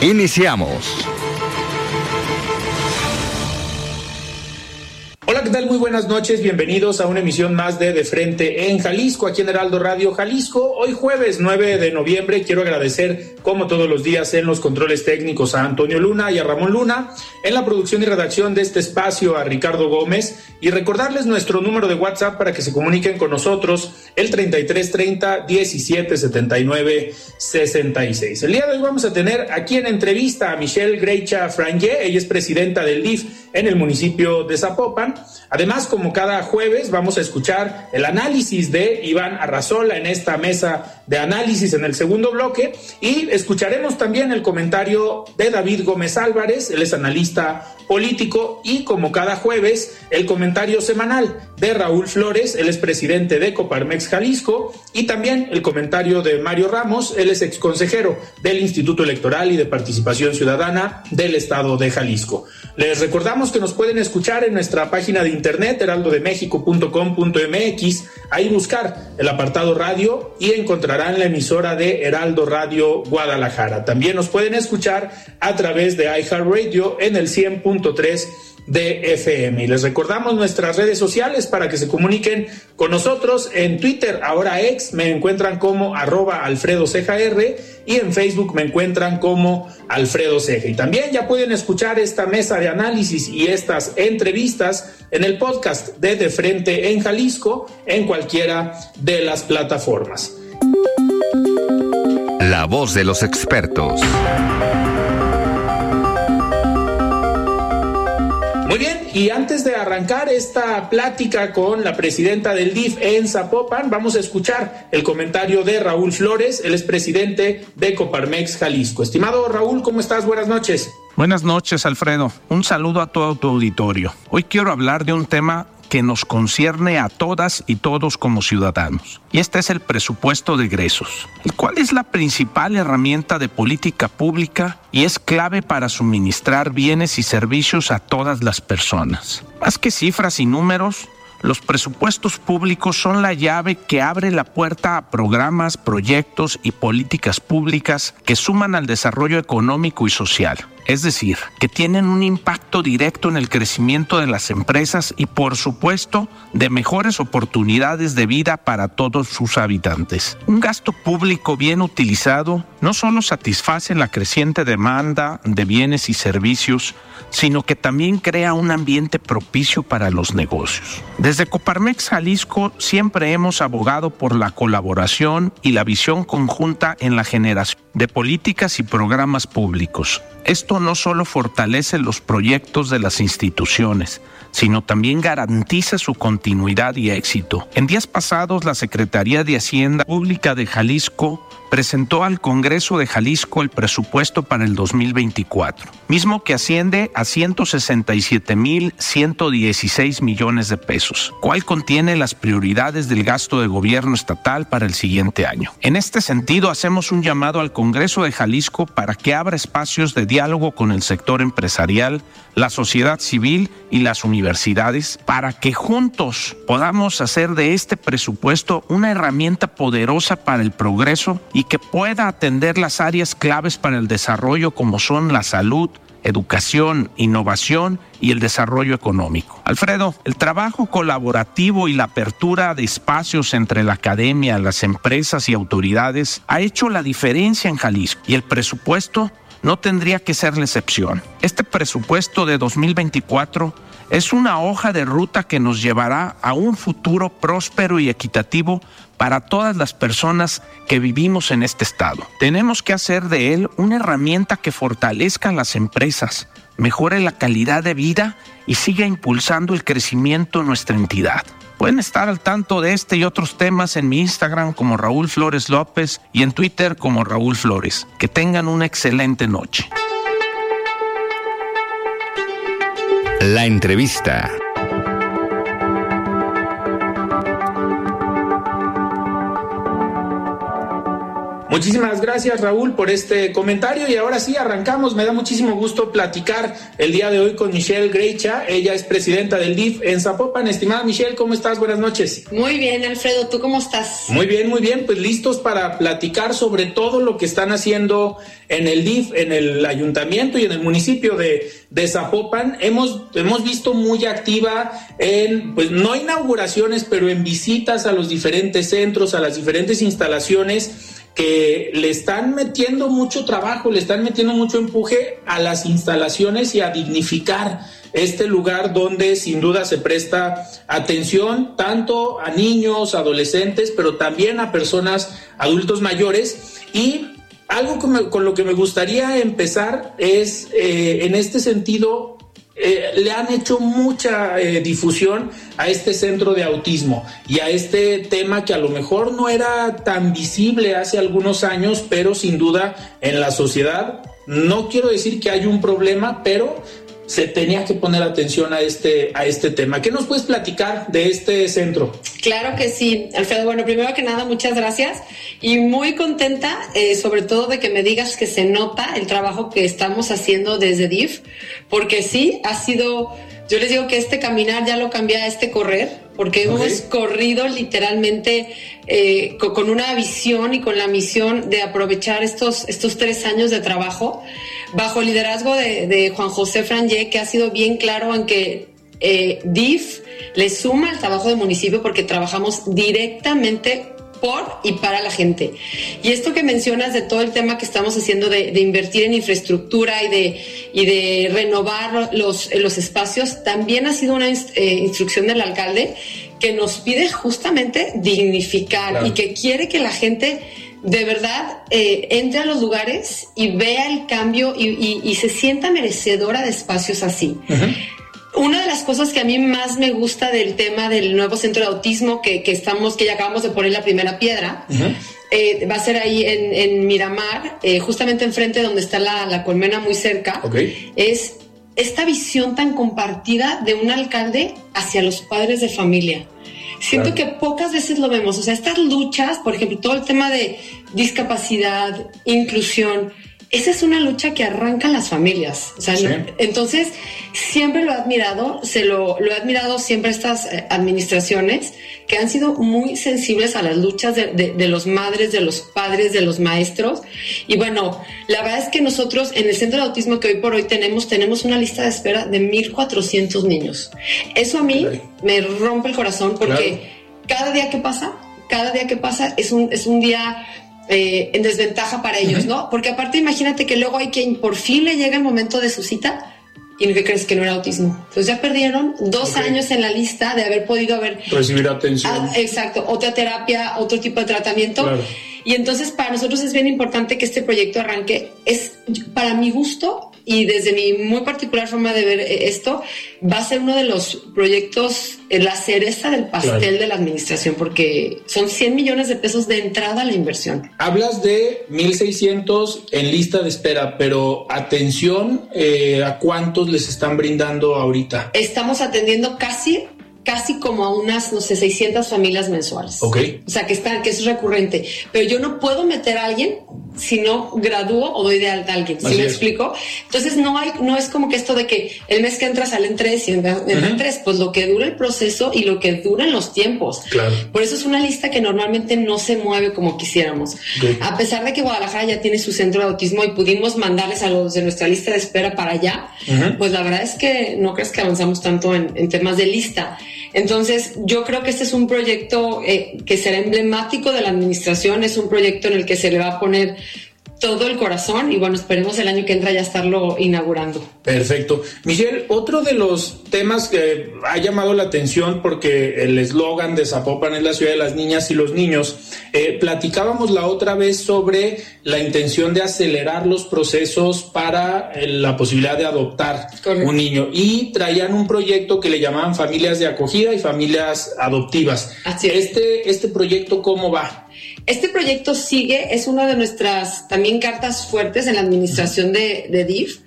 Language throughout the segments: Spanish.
Iniciamos. Muy buenas noches. Bienvenidos a una emisión más de De Frente en Jalisco, aquí en Heraldo Radio Jalisco. Hoy jueves 9 de noviembre quiero agradecer, como todos los días, en los controles técnicos a Antonio Luna y a Ramón Luna, en la producción y redacción de este espacio a Ricardo Gómez y recordarles nuestro número de WhatsApp para que se comuniquen con nosotros, el 3330 1779 66. El día de hoy vamos a tener aquí en entrevista a Michelle Greicha Frangé, ella es presidenta del DIF en el municipio de Zapopan. Además, como cada jueves, vamos a escuchar el análisis de Iván Arrazola en esta mesa de análisis en el segundo bloque. Y escucharemos también el comentario de David Gómez Álvarez, él es analista político y como cada jueves el comentario semanal de Raúl Flores, él es presidente de Coparmex Jalisco. Y también el comentario de Mario Ramos, él es exconsejero del Instituto Electoral y de Participación Ciudadana del Estado de Jalisco. Les recordamos que nos pueden escuchar en nuestra página de internet heraldodemexico.com.mx, ahí buscar el apartado radio y encontrarán la emisora de Heraldo Radio Guadalajara. También nos pueden escuchar a través de iHeartRadio en el 100.3 de FM. Y les recordamos nuestras redes sociales para que se comuniquen con nosotros en Twitter, ahora ex, me encuentran como arroba Alfredo R y en Facebook me encuentran como Alfredo Ceja. Y también ya pueden escuchar esta mesa de análisis y estas entrevistas en el podcast de De Frente en Jalisco en cualquiera de las plataformas. La voz de los expertos. Muy bien, y antes de arrancar esta plática con la presidenta del DIF en Zapopan, vamos a escuchar el comentario de Raúl Flores, él es presidente de Coparmex Jalisco. Estimado Raúl, ¿cómo estás? Buenas noches. Buenas noches, Alfredo. Un saludo a todo tu auditorio. Hoy quiero hablar de un tema que nos concierne a todas y todos como ciudadanos. Y este es el presupuesto de egresos, el cual es la principal herramienta de política pública y es clave para suministrar bienes y servicios a todas las personas. Más que cifras y números, los presupuestos públicos son la llave que abre la puerta a programas, proyectos y políticas públicas que suman al desarrollo económico y social es decir, que tienen un impacto directo en el crecimiento de las empresas y por supuesto de mejores oportunidades de vida para todos sus habitantes. Un gasto público bien utilizado no solo satisface la creciente demanda de bienes y servicios, sino que también crea un ambiente propicio para los negocios. Desde Coparmex Jalisco siempre hemos abogado por la colaboración y la visión conjunta en la generación de políticas y programas públicos. Esto no solo fortalece los proyectos de las instituciones, sino también garantiza su continuidad y éxito. En días pasados, la Secretaría de Hacienda Pública de Jalisco presentó al Congreso de Jalisco el presupuesto para el 2024, mismo que asciende a 167.116 millones de pesos, cual contiene las prioridades del gasto de gobierno estatal para el siguiente año. En este sentido, hacemos un llamado al Congreso de Jalisco para que abra espacios de diálogo con el sector empresarial, la sociedad civil y las universidades para que juntos podamos hacer de este presupuesto una herramienta poderosa para el progreso y que pueda atender las áreas claves para el desarrollo como son la salud, educación, innovación y el desarrollo económico. Alfredo, el trabajo colaborativo y la apertura de espacios entre la academia, las empresas y autoridades ha hecho la diferencia en Jalisco y el presupuesto no tendría que ser la excepción. Este presupuesto de 2024 es una hoja de ruta que nos llevará a un futuro próspero y equitativo para todas las personas que vivimos en este estado. Tenemos que hacer de él una herramienta que fortalezca las empresas, mejore la calidad de vida y siga impulsando el crecimiento en nuestra entidad. Pueden estar al tanto de este y otros temas en mi Instagram como Raúl Flores López y en Twitter como Raúl Flores. Que tengan una excelente noche. La entrevista. Muchísimas gracias Raúl por este comentario y ahora sí arrancamos. Me da muchísimo gusto platicar el día de hoy con Michelle Greicha. Ella es presidenta del DIF en Zapopan. Estimada Michelle, ¿cómo estás? Buenas noches. Muy bien, Alfredo. ¿Tú cómo estás? Muy bien, muy bien. Pues listos para platicar sobre todo lo que están haciendo en el DIF, en el ayuntamiento y en el municipio de, de Zapopan. Hemos, hemos visto muy activa en, pues no inauguraciones, pero en visitas a los diferentes centros, a las diferentes instalaciones que le están metiendo mucho trabajo, le están metiendo mucho empuje a las instalaciones y a dignificar este lugar donde sin duda se presta atención tanto a niños, adolescentes, pero también a personas adultos mayores. Y algo con, lo que me gustaría empezar es, eh, en este sentido, eh, le han hecho mucha eh, difusión a este centro de autismo y a este tema que a lo mejor no era tan visible hace algunos años, pero sin duda en la sociedad, no quiero decir que hay un problema, pero se tenía que poner atención a este, a este tema. ¿Qué nos puedes platicar de este centro? Claro que sí, Alfredo. Bueno, primero que nada, muchas gracias y muy contenta, eh, sobre todo de que me digas que se nota el trabajo que estamos haciendo desde DIF, porque sí, ha sido, yo les digo que este caminar ya lo cambia a este correr, porque hemos corrido literalmente eh, con, una visión y con la misión de aprovechar estos, estos tres años de trabajo bajo el liderazgo de, Juan José Franje, que ha sido bien claro en que eh, DIF le suma al trabajo del municipio porque trabajamos directamente por y para la gente. Y esto que mencionas de todo el tema que estamos haciendo de, invertir en infraestructura y de, y de renovar los, los espacios, también ha sido una eh, instrucción del alcalde que nos pide justamente dignificar y que quiere que la gente de verdad eh, entre a los lugares y vea el cambio y, se sienta merecedora de espacios así. Una de las cosas que a mí más me gusta del tema del nuevo centro de autismo que, estamos, que ya acabamos de poner la primera piedra, eh, va a ser ahí en, Miramar, eh, justamente enfrente donde está la, colmena muy cerca, es esta visión tan compartida de un alcalde hacia los padres de familia. Siento que pocas veces lo vemos. O sea, estas luchas, por ejemplo, todo el tema de discapacidad, inclusión, esa es una lucha que arrancan las familias. O sea, entonces, siempre lo he admirado, se lo, lo he admirado siempre estas eh, administraciones que han sido muy sensibles a las luchas de, de, los madres, de los padres, de los maestros. Y bueno, la verdad es que nosotros en el Centro de Autismo que hoy por hoy tenemos, tenemos una lista de espera de 1.400 niños. Eso a mí me rompe el corazón porque cada día que pasa, cada día que pasa es un, es un día eh, en desventaja para ellos, ¿no? Porque aparte imagínate que luego hay quien por fin le llega el momento de su cita y que crees que no era autismo. Entonces ya perdieron dos años en la lista de haber podido haber... Recibir atención. Ah, exacto, otra terapia, otro tipo de tratamiento. Y entonces para nosotros es bien importante que este proyecto arranque. Es para mi gusto y desde mi muy particular forma de ver eh, esto, va a ser uno de los proyectos, eh, la cereza del pastel de la administración, porque son 100 millones de pesos de entrada a la inversión. Hablas de 1.600 en lista de espera, pero atención, eh, ¿a cuántos les están brindando ahorita? Estamos atendiendo casi casi como a unas, no sé, 600 familias mensuales. Ok. O sea, que, está, que es recurrente. Pero yo no puedo meter a alguien si no gradúo o doy de alta a alguien. ¿Sí me explico? Entonces, no hay, no es como que esto de que el mes que entra salen tres y entran tres. Pues lo que dura el proceso y lo que duran los tiempos. Claro. Por eso es una lista que normalmente no se mueve como quisiéramos. A pesar de que Guadalajara ya tiene su centro de autismo y pudimos mandarles a los de nuestra lista de espera para allá, pues la verdad es que no crees que avanzamos tanto en, en temas de lista. Entonces, yo creo que este es un proyecto eh, que será emblemático de la administración, es un proyecto en el que se le va a poner todo el corazón y bueno, esperemos el año que entra ya estarlo inaugurando. Perfecto. Miguel, otro de los temas que ha llamado la atención porque el eslogan de Zapopan es la ciudad de las niñas y los niños, eh, platicábamos la otra vez sobre la intención de acelerar los procesos para eh, la posibilidad de adoptar un niño y traían un proyecto que le llamaban familias de acogida y familias adoptivas. Así Este, este proyecto, ¿cómo va? Este proyecto sigue, es una de nuestras también cartas fuertes en la administración de, de DIF.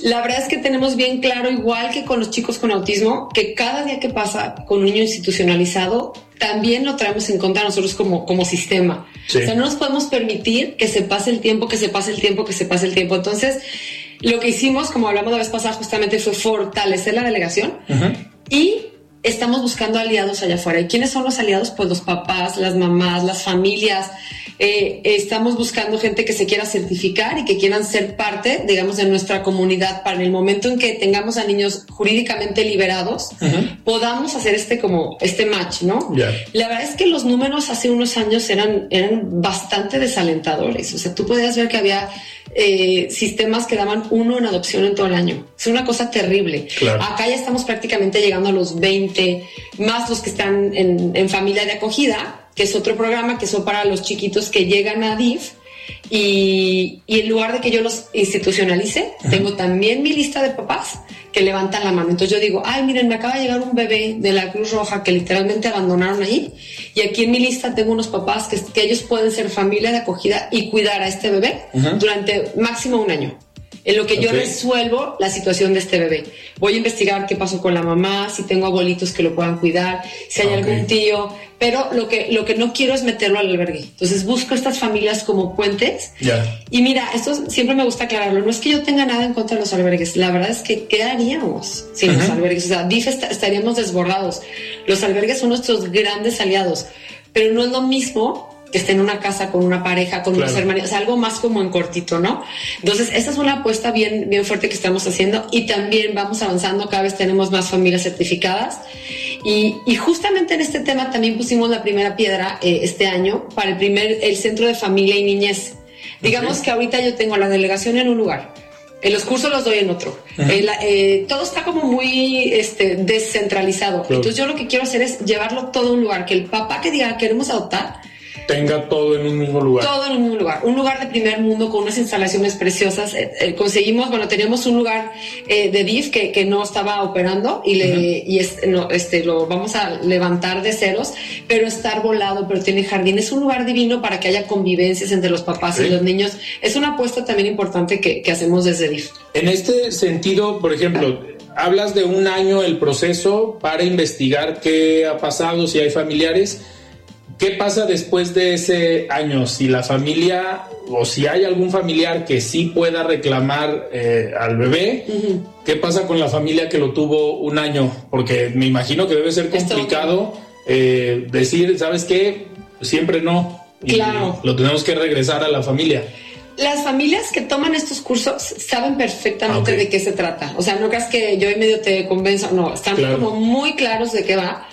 La verdad es que tenemos bien claro, igual que con los chicos con autismo, que cada día que pasa con un niño institucionalizado, también lo traemos en contra nosotros como, como sistema. Sí. O sea, no nos podemos permitir que se pase el tiempo, que se pase el tiempo, que se pase el tiempo. Entonces, lo que hicimos, como hablamos la vez pasada, justamente fue fortalecer la delegación y estamos buscando aliados allá afuera. ¿Y quiénes son los aliados? Pues los papás, las mamás, las familias. Eh, estamos buscando gente que se quiera certificar y que quieran ser parte, digamos, de nuestra comunidad para en el momento en que tengamos a niños jurídicamente liberados, podamos hacer este como este match, ¿no? La verdad es que los números hace unos años eran, eran bastante desalentadores. O sea, tú podías ver que había eh, sistemas que daban uno en adopción en todo el año. Es una cosa terrible. Claro. Acá ya estamos prácticamente llegando a los 20, más los que están en, en familia de acogida, que es otro programa que son para los chiquitos que llegan a DIF. Y, y en lugar de que yo los institucionalice, tengo también mi lista de papás que levantan la mano. Entonces yo digo, ay, miren, me acaba de llegar un bebé de la Cruz Roja que literalmente abandonaron ahí. Y aquí en mi lista tengo unos papás que, que ellos pueden ser familia de acogida y cuidar a este bebé durante máximo un año. En lo que yo resuelvo la situación de este bebé. Voy a investigar qué pasó con la mamá, si tengo abuelitos que lo puedan cuidar, si hay Ok. algún tío, pero lo que, lo que no quiero es meterlo al albergue. Entonces busco estas familias como puentes. Ya. Y mira, esto siempre me gusta aclararlo. No es que yo tenga nada en contra de los albergues. La verdad es que, ¿qué haríamos sin los albergues? O sea, DIF est- estaríamos desbordados. Los albergues son nuestros grandes aliados, pero no es lo mismo que esté en una casa con una pareja, con unos Claro. hermanos, o sea, algo más como en cortito, ¿no? Entonces, esa es una apuesta bien, bien fuerte que estamos haciendo y también vamos avanzando, cada vez tenemos más familias certificadas y, y justamente en este tema también pusimos la primera piedra eh, este año para el primer, el centro de familia y niñez. Digamos que ahorita yo tengo la delegación en un lugar, en los cursos los doy en otro. Eh, eh, todo está como muy este, descentralizado. Claro. Entonces yo lo que quiero hacer es llevarlo todo a un lugar, que el papá que diga queremos adoptar, Tenga todo en un mismo lugar. todo en un mismo lugar, un lugar de primer mundo con unas instalaciones preciosas. Eh, eh, conseguimos, bueno, teníamos un lugar eh, de DIF que, que no estaba operando y, le, y es- no, este, lo vamos a levantar de ceros, pero está arbolado, pero tiene jardín. Es un lugar divino para que haya convivencias entre los papás Sí. y los niños. Es una apuesta también importante que, que hacemos desde DIF. En este sentido, por ejemplo, hablas de un año el proceso para investigar qué ha pasado, si hay familiares. ¿Qué pasa después de ese año? Si la familia o si hay algún familiar que sí pueda reclamar eh, al bebé, ¿qué pasa con la familia que lo tuvo un año? Porque me imagino que debe ser complicado eh, decir, ¿sabes qué? Siempre no. Y Claro. lo tenemos que regresar a la familia. Las familias que toman estos cursos saben perfectamente Ok. de qué se trata. O sea, no creas que yo en medio te convenzo, no, están Claro. como muy claros de qué va.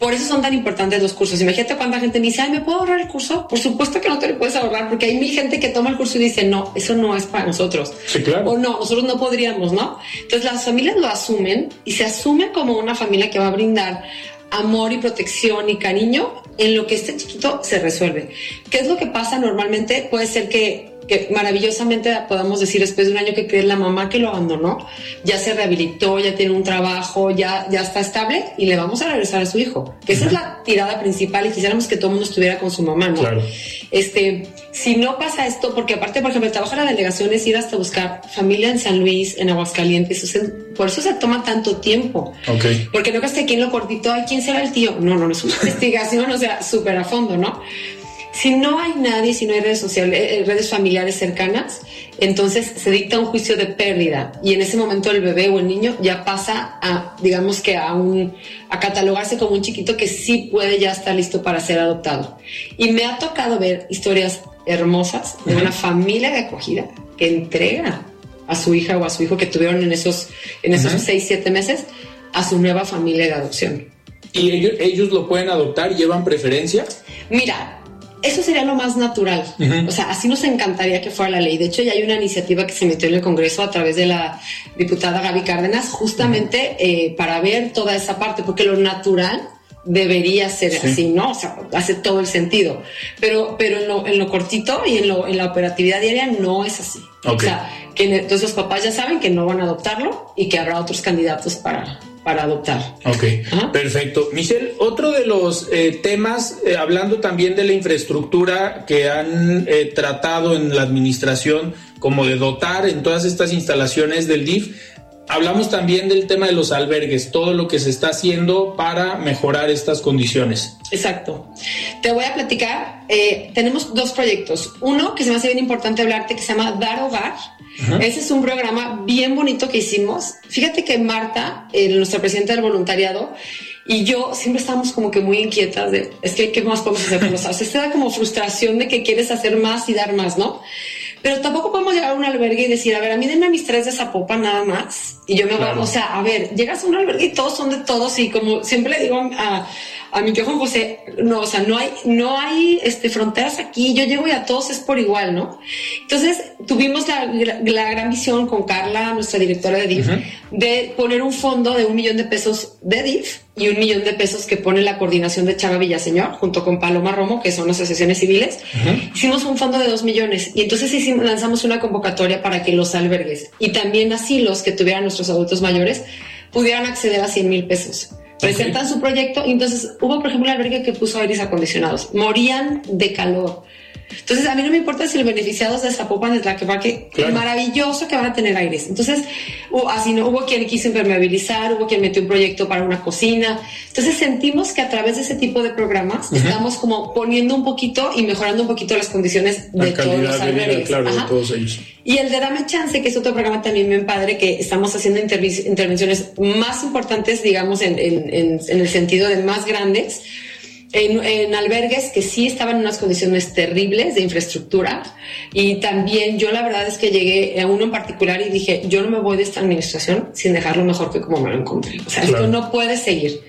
Por eso son tan importantes los cursos. Imagínate cuánta gente me dice, ay, ¿me puedo ahorrar el curso? Por supuesto que no te lo puedes ahorrar, porque hay mil gente que toma el curso y dice, no, eso no es para nosotros. Sí, claro. O no, nosotros no podríamos, ¿no? Entonces las familias lo asumen y se asume como una familia que va a brindar amor y protección y cariño en lo que este chiquito se resuelve. ¿Qué es lo que pasa normalmente? Puede ser que, que maravillosamente podamos decir después de un año que cree la mamá que lo abandonó, ya se rehabilitó, ya tiene un trabajo, ya, ya está estable y le vamos a regresar a su hijo. Que esa es la tirada principal y quisiéramos que todo el mundo estuviera con su mamá, ¿no? Claro. Este, si no pasa esto, porque aparte, por ejemplo, el trabajo de la delegación es ir hasta buscar familia en San Luis, en Aguascalientes, por eso se toma tanto tiempo. Ok. Porque no que aquí en lo cortito, ay, ¿quién será el tío? No, no, no es una investigación, o sea, súper a fondo, ¿no? Si no hay nadie, si no hay redes sociales, eh, redes familiares cercanas, entonces se dicta un juicio de pérdida y en ese momento el bebé o el niño ya pasa a, digamos que a un, a catalogarse como un chiquito que sí puede ya estar listo para ser adoptado. Y me ha tocado ver historias hermosas de una familia de acogida que entrega a su hija o a su hijo que tuvieron en esos, en esos Ujú. seis, siete meses a su nueva familia de adopción. ¿Y ellos, ellos lo pueden adoptar? ¿Llevan preferencia? Mira, eso sería lo más natural. O sea, así nos encantaría que fuera la ley. De hecho, ya hay una iniciativa que se metió en el Congreso a través de la diputada Gaby Cárdenas, justamente eh, para ver toda esa parte, porque lo natural debería ser así, ¿no? O sea, hace todo el sentido. Pero, pero en lo, en lo cortito y en, lo, en la operatividad diaria no es así. O sea, que entonces los papás ya saben que no van a adoptarlo y que habrá otros candidatos para, para adoptar. Ok, perfecto. Michelle, otro de los eh, temas, eh, hablando también de la infraestructura que han eh, tratado en la administración, como de dotar en todas estas instalaciones del DIF, hablamos también del tema de los albergues, todo lo que se está haciendo para mejorar estas condiciones. Exacto. Te voy a platicar. tenemos dos proyectos. Uno que se me hace bien importante hablarte, que se llama Dar Hogar ese es un programa bien bonito que hicimos. Fíjate que Marta, eh, nuestra presidenta del voluntariado, y yo siempre estábamos como que muy inquietas de, es que, ¿qué más podemos hacer por los O sea, te da como frustración de que quieres hacer más y dar más, ¿no? Pero tampoco podemos llegar a un albergue y decir, a ver, a mí denme mis tres de Zapopan nada más. Y yo me voy, o sea, a ver, llegas a un albergue y todos son de todos y como siempre le digo a a mi Juan José, no, o sea, no hay, no hay este, fronteras aquí, yo llego y a todos es por igual, ¿no? Entonces, tuvimos la, la gran visión con Carla, nuestra directora de DIF, de poner un fondo de un millón de pesos de DIF y un millón de pesos que pone la coordinación de Chava Villaseñor junto con Paloma Romo, que son asociaciones civiles. Hicimos un fondo de dos millones y entonces hicimos, lanzamos una convocatoria para que los albergues y también asilos que tuvieran nuestros adultos mayores pudieran acceder a 100 mil pesos presentan su proyecto y entonces hubo, por ejemplo, un albergue que puso aires acondicionados. Morían de calor. Entonces, a mí no me importa si el beneficiado es de Zapopan, de Tlaquepaque, claro. maravilloso que van a tener aires. Entonces, así no, hubo quien quiso impermeabilizar, hubo quien metió un proyecto para una cocina. Entonces, sentimos que a través de ese tipo de programas estamos como poniendo un poquito y mejorando un poquito las condiciones de todos los albergues. claro, de todos ellos. Y el de Dame Chance, que es otro programa también bien padre, que estamos haciendo intervenciones más importantes, digamos, en, en, en el sentido de más grandes en, albergues que sí estaban en unas condiciones terribles de infraestructura y también yo la verdad es que llegué a uno en particular y dije, yo no me voy de esta administración sin dejarlo mejor que como me lo encontré. O sea, esto no puede seguir.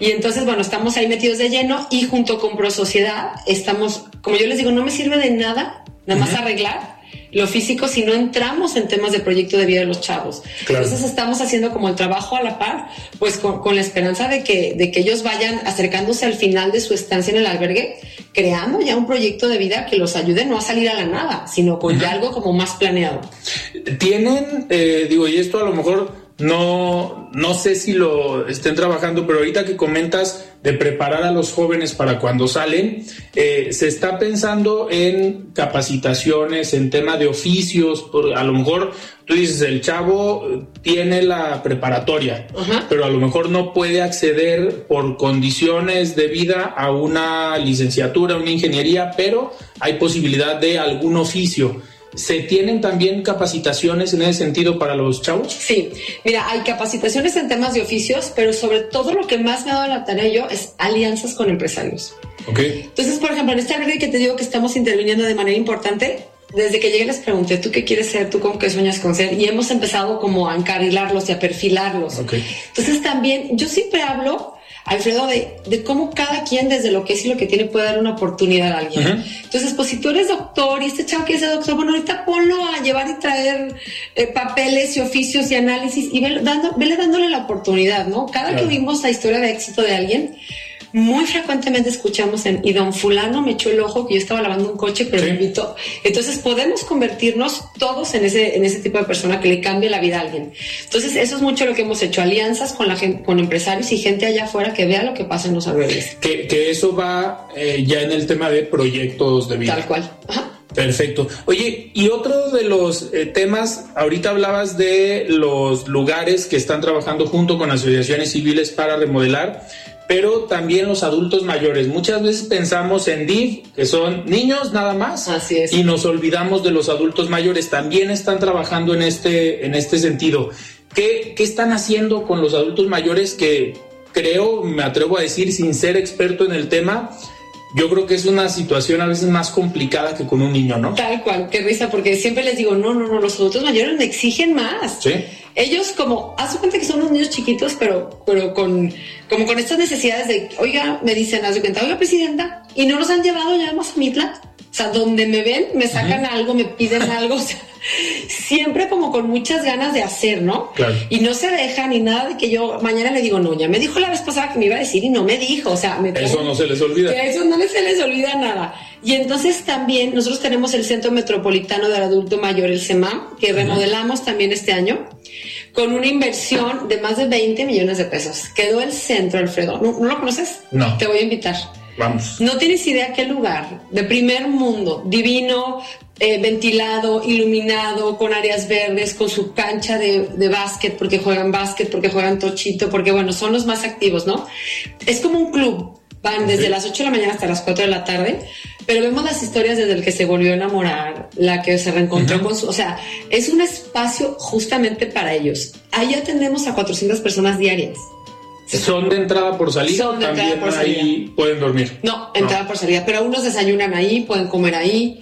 Y entonces, bueno, estamos ahí metidos de lleno y junto con Pro Sociedad estamos, como yo les digo, no me sirve de nada, nada más arreglar lo físico si no entramos en temas de proyecto de vida de los chavos. Entonces estamos haciendo como el trabajo a la par, pues con, la esperanza de que, de que ellos vayan acercándose al final de su estancia en el albergue, creando ya un proyecto de vida que los ayude no a salir a la nada, sino con ya algo como más planeado. Tienen, eh, digo, y esto a lo mejor no, no sé si lo estén trabajando, pero ahorita que comentas de preparar a los jóvenes para cuando salen, eh, se está pensando en capacitaciones, en tema de oficios, por, a lo mejor tú dices, el chavo tiene la preparatoria, pero a lo mejor no puede acceder por condiciones de vida a una licenciatura, una ingeniería, pero hay posibilidad de algún oficio. ¿Se tienen también capacitaciones en ese sentido para los chavos? Sí, mira, hay capacitaciones en temas de oficios, pero sobre todo lo que más me ha dado la tarea yo es alianzas con empresarios. Ok. Entonces, por ejemplo, en este albergue que te digo que estamos interviniendo de manera importante, desde que llegué les pregunté, ¿tú qué quieres ser? ¿Tú con qué sueñas con ser? Y hemos empezado como a encarrilarlos y a perfilarlos. Okay. Entonces también, yo siempre hablo Alfredo, de, cómo cada quien desde lo que es y lo que tiene puede dar una oportunidad a alguien. Entonces, pues si tú eres doctor y este chavo que es doctor, bueno, ahorita ponlo a llevar y traer eh, papeles y oficios y análisis y vele, dando, vele dándole la oportunidad, ¿no? Cada que vimos la historia de éxito de alguien, muy frecuentemente escuchamos en, y don fulano me echó el ojo que yo estaba lavando un coche, pero me invitó. Entonces podemos convertirnos todos en ese, en ese tipo de persona que le cambie la vida a alguien. Entonces eso es mucho lo que hemos hecho, alianzas con la gente, con empresarios y gente allá afuera que vea lo que pasa en los albergues. Que, que eso va eh, ya en el tema de proyectos de vida. Tal cual. Perfecto. Oye, y otro de los eh, temas, ahorita hablabas de los lugares que están trabajando junto con asociaciones civiles para remodelar pero también los adultos mayores. Muchas veces pensamos en DIF, que son niños nada más, Así es. y nos olvidamos de los adultos mayores. También están trabajando en este, en este sentido. ¿Qué, ¿Qué están haciendo con los adultos mayores que creo, me atrevo a decir, sin ser experto en el tema, yo creo que es una situación a veces más complicada que con un niño, ¿no? Tal cual, qué risa, porque siempre les digo, no, no, no, los adultos mayores me exigen más. Sí. Ellos como, haz cuenta que son unos niños chiquitos, pero, pero con, como con estas necesidades de, oiga, me dicen, haz de cuenta, oiga, presidenta, y no los han llevado ya más a Mitla. O sea, donde me ven, me sacan algo, me piden algo, o sea, siempre como con muchas ganas de hacer, ¿no? Claro. Y no se dejan ni nada de que yo mañana le digo, no, ya me dijo la vez pasada que me iba a decir y no me dijo, o sea, me Eso no se les olvida. que a eso no se les olvida nada. Y entonces también nosotros tenemos el Centro Metropolitano del Adulto Mayor, el CEMAM, que remodelamos también este año con una inversión de más de 20 millones de pesos. Quedó el centro, Alfredo. ¿No, no lo conoces? No. Te voy a invitar. Vamos. No tienes idea qué lugar de primer mundo, divino, eh, ventilado, iluminado, con áreas verdes, con su cancha de, de básquet, porque juegan básquet, porque juegan tochito, porque bueno, son los más activos, ¿no? Es como un club, van desde las 8 de la mañana hasta las 4 de la tarde, pero vemos las historias desde el que se volvió a enamorar, la que se reencontró con su, o sea, es un espacio justamente para ellos. Ahí atendemos a 400 personas diarias. Son de entrada por salida, Son de entrada también por ahí pueden dormir. No, entrada por salida, pero unos desayunan ahí, pueden comer ahí,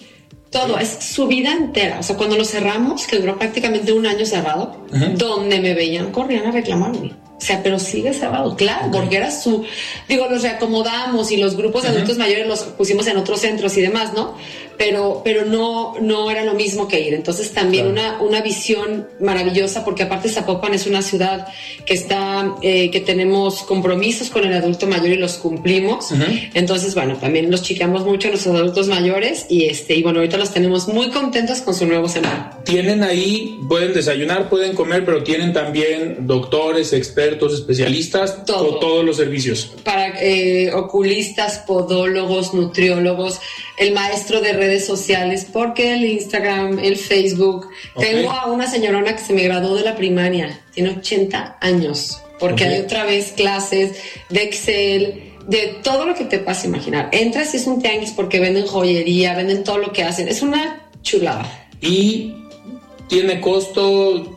todo, es su vida entera. O sea, cuando lo cerramos, que duró prácticamente un año cerrado, donde me veían, corrían a reclamarme. O sea, pero sigue cerrado, claro, porque era su, digo, los reacomodamos y los grupos de adultos mayores los pusimos en otros centros y demás, ¿no? Pero, pero no, no era lo mismo que ir. Entonces también Claro. una, una visión maravillosa, porque aparte Zapopan es una ciudad que está, eh, que tenemos compromisos con el adulto mayor y los cumplimos. Entonces, bueno, también los chiqueamos mucho a nuestros adultos mayores y este, y bueno, ahorita los tenemos muy contentos con su nuevo semana. Tienen ahí, pueden desayunar, pueden comer, pero tienen también doctores, expertos, especialistas, Todo. con todos los servicios. Para eh, oculistas, podólogos, nutriólogos, el maestro de redes sociales, porque el Instagram, el Facebook. Ok. Tengo a una señorona que se me graduó de la primaria, tiene 80 años, porque Ok. hay otra vez clases de Excel, de todo lo que te puedas imaginar. Entras y es un tianguis porque venden joyería, venden todo lo que hacen. Es una chulada. Y tiene costo,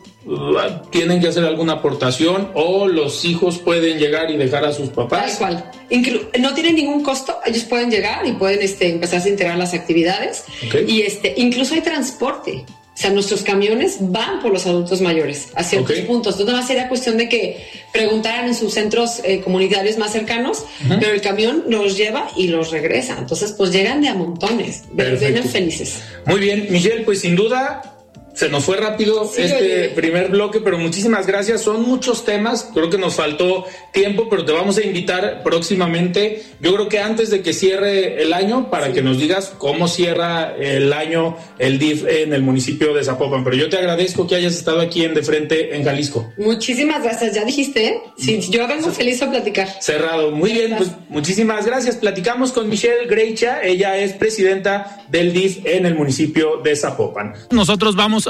tienen que hacer alguna aportación o los hijos pueden llegar y dejar a sus Tal papás. cual. Inclu- no tiene ningún costo, ellos pueden llegar y pueden este, empezar a integrar las actividades. Ok. Y este, incluso hay transporte. O sea, nuestros camiones van por los adultos mayores a ciertos Ok. puntos. Entonces, nada más sería cuestión de que preguntaran en sus centros eh, comunitarios más cercanos, pero el camión los lleva y los regresa. Entonces, pues llegan de a montones. Vienen felices. Muy bien, Michelle, pues sin duda se nos fue rápido Sí, este oye. primer bloque, pero muchísimas gracias. Son muchos temas, creo que nos faltó tiempo, pero te vamos a invitar próximamente. Yo creo que antes de que cierre el año, para que nos digas cómo cierra el año el DIF en el municipio de Zapopan. Pero yo te agradezco que hayas estado aquí en De Frente en Jalisco. Muchísimas gracias. Ya dijiste, ¿eh? Sí, yo vengo feliz a platicar. Cerrado. Muy bien, pues muchísimas gracias. Platicamos con Michelle Greicha. Ella es presidenta del DIF en el municipio de Zapopan. Nosotros vamos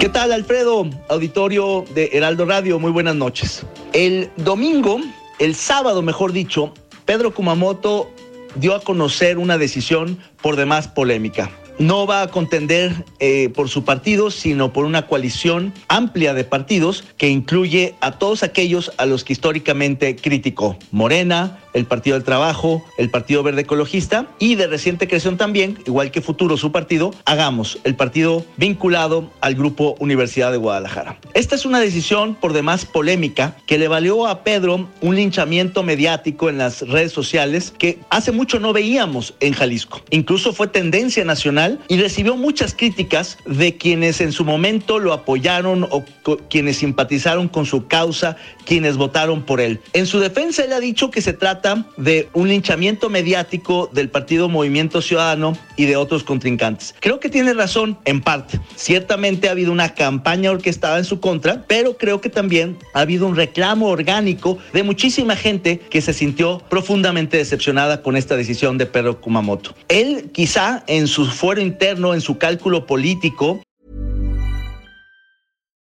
¿Qué tal, Alfredo? Auditorio de Heraldo Radio, muy buenas noches. El domingo, el sábado, mejor dicho, Pedro Kumamoto dio a conocer una decisión por demás polémica. No va a contender eh, por su partido, sino por una coalición amplia de partidos que incluye a todos aquellos a los que históricamente criticó. Morena, el Partido del Trabajo, el Partido Verde Ecologista y de reciente creación también, igual que Futuro, su partido, Hagamos, el partido vinculado al Grupo Universidad de Guadalajara. Esta es una decisión por demás polémica que le valió a Pedro un linchamiento mediático en las redes sociales que hace mucho no veíamos en Jalisco. Incluso fue tendencia nacional y recibió muchas críticas de quienes en su momento lo apoyaron o quienes simpatizaron con su causa, quienes votaron por él. En su defensa, él ha dicho que se trata trata de un linchamiento mediático del partido Movimiento Ciudadano y de otros contrincantes. Creo que tiene razón en parte. Ciertamente ha habido una campaña orquestada en su contra, pero creo que también ha habido un reclamo orgánico de muchísima gente que se sintió profundamente decepcionada con esta decisión de Pedro Kumamoto. Él quizá en su fuero interno, en su cálculo político,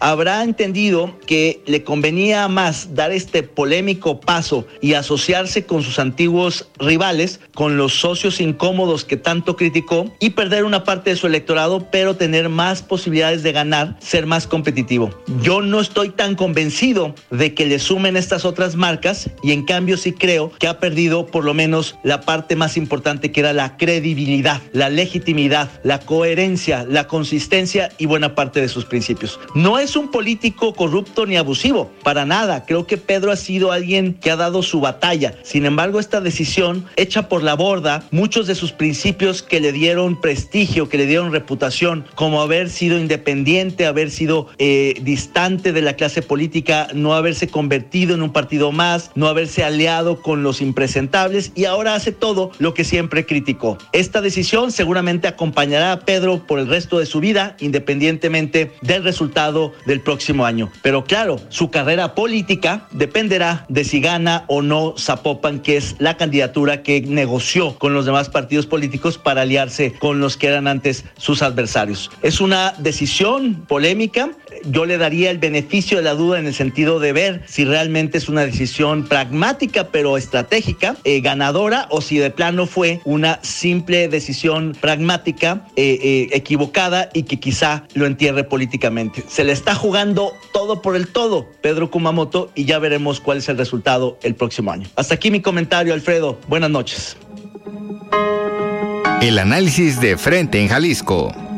Habrá entendido que le convenía más dar este polémico paso y asociarse con sus antiguos rivales, con los socios incómodos que tanto criticó y perder una parte de su electorado, pero tener más posibilidades de ganar, ser más competitivo. Yo no estoy tan convencido de que le sumen estas otras marcas y en cambio sí creo que ha perdido por lo menos la parte más importante que era la credibilidad, la legitimidad, la coherencia, la consistencia y buena parte de sus principios. No es un político corrupto ni abusivo, para nada. Creo que Pedro ha sido alguien que ha dado su batalla. Sin embargo, esta decisión echa por la borda muchos de sus principios que le dieron prestigio, que le dieron reputación, como haber sido independiente, haber sido eh, distante de la clase política, no haberse convertido en un partido más, no haberse aliado con los impresentables y ahora hace todo lo que siempre criticó. Esta decisión seguramente acompañará a Pedro por el resto de su vida, independientemente del resultado del próximo año. Pero claro, su carrera política dependerá de si gana o no Zapopan, que es la candidatura que negoció con los demás partidos políticos para aliarse con los que eran antes sus adversarios. Es una decisión polémica. Yo le daría el beneficio de la duda en el sentido de ver si realmente es una decisión pragmática pero estratégica, eh, ganadora, o si de plano fue una simple decisión pragmática, eh, eh, equivocada y que quizá lo entierre políticamente. Se le está jugando todo por el todo Pedro Kumamoto y ya veremos cuál es el resultado el próximo año. Hasta aquí mi comentario, Alfredo. Buenas noches. El análisis de frente en Jalisco.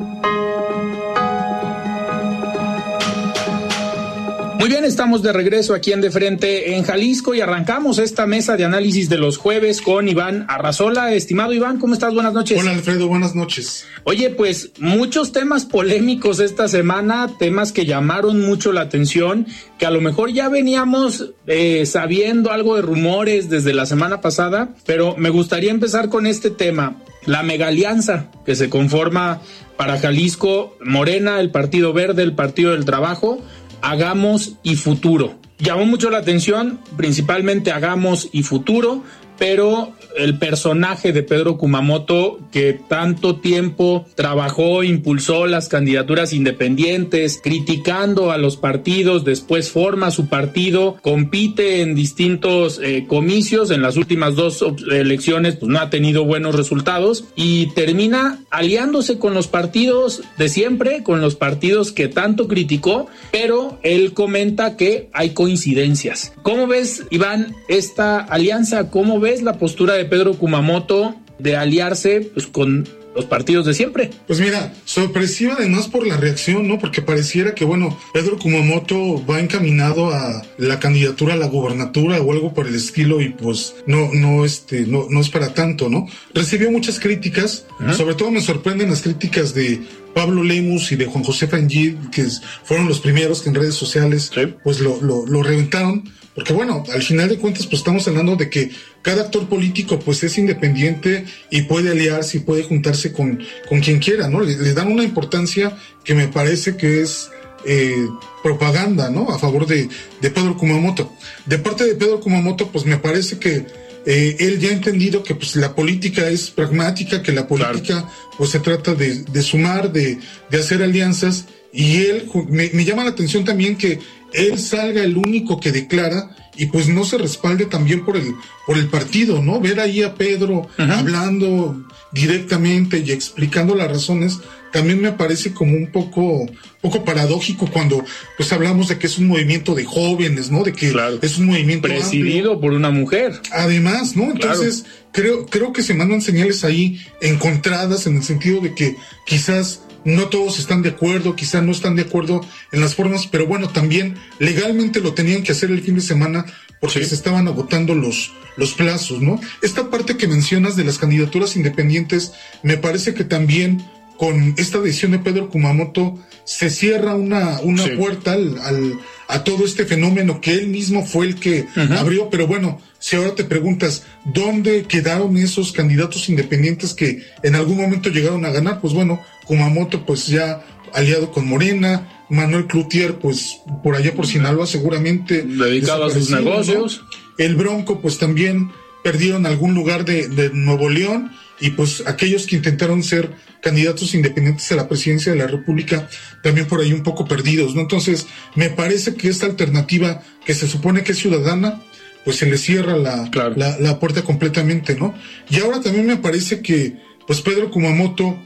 Muy bien, estamos de regreso aquí en De Frente en Jalisco y arrancamos esta mesa de análisis de los jueves con Iván Arrazola. Estimado Iván, ¿cómo estás? Buenas noches. Hola Alfredo, buenas noches. Oye, pues muchos temas polémicos esta semana, temas que llamaron mucho la atención, que a lo mejor ya veníamos eh, sabiendo algo de rumores desde la semana pasada, pero me gustaría empezar con este tema. La mega alianza que se conforma para Jalisco, Morena, el Partido Verde, el Partido del Trabajo, Hagamos y Futuro. Llamó mucho la atención, principalmente Hagamos y Futuro, pero el personaje de Pedro Kumamoto, que tanto tiempo trabajó, impulsó las candidaturas independientes, criticando a los partidos, después forma su partido, compite en distintos eh, comicios, en las últimas dos elecciones pues no ha tenido buenos resultados y termina aliándose con los partidos de siempre, con los partidos que tanto criticó, pero él comenta que hay coincidencias. ¿Cómo ves, Iván, esta alianza? ¿Cómo ves la postura de Pedro Kumamoto de aliarse pues, con los partidos de siempre. Pues mira, sorpresiva además por la reacción, ¿no? Porque pareciera que, bueno, Pedro Kumamoto va encaminado a la candidatura a la gobernatura o algo por el estilo y pues no, no, este, no, no es para tanto, ¿no? Recibió muchas críticas, sobre todo me sorprenden las críticas de Pablo Lemus y de Juan José Fangid, que fueron los primeros que en redes sociales pues lo, lo, lo, reventaron, porque bueno, al final de cuentas pues estamos hablando de que cada actor político pues es independiente y puede aliarse y puede juntarse con, con quien quiera, ¿no? Le, le dan una importancia que me parece que es eh, propaganda, ¿no? A favor de, de, Pedro Kumamoto. De parte de Pedro Kumamoto, pues me parece que eh, él ya ha entendido que pues la política es pragmática, que la política pues se trata de, de sumar, de, de, hacer alianzas, y él, me, me llama la atención también que él salga el único que declara y pues no se respalde también por el por el partido, ¿no? Ver ahí a Pedro hablando directamente y explicando las razones también me parece como un poco poco paradójico cuando pues hablamos de que es un movimiento de jóvenes, ¿no? De que es un movimiento presidido por una mujer. Además, ¿no? Entonces, creo creo que se mandan señales ahí encontradas en el sentido de que quizás no todos están de acuerdo, quizás no están de acuerdo en las formas, pero bueno, también legalmente lo tenían que hacer el fin de semana porque se estaban agotando los, los plazos, ¿no? Esta parte que mencionas de las candidaturas independientes, me parece que también con esta decisión de Pedro Kumamoto se cierra una, una puerta al, a todo este fenómeno que él mismo fue el que abrió, pero bueno, si ahora te preguntas, ¿dónde quedaron esos candidatos independientes que en algún momento llegaron a ganar? Pues bueno, Kumamoto pues ya aliado con Morena, Manuel Cloutier pues por allá por Sinaloa seguramente dedicado a sus negocios. El Bronco pues también perdieron algún lugar de, de, Nuevo León y pues aquellos que intentaron ser candidatos independientes a la presidencia de la República también por ahí un poco perdidos, ¿no? Entonces, me parece que esta alternativa que se supone que es ciudadana, pues se le cierra la, la, la, puerta completamente, ¿no? Y ahora también me parece que, pues Pedro Kumamoto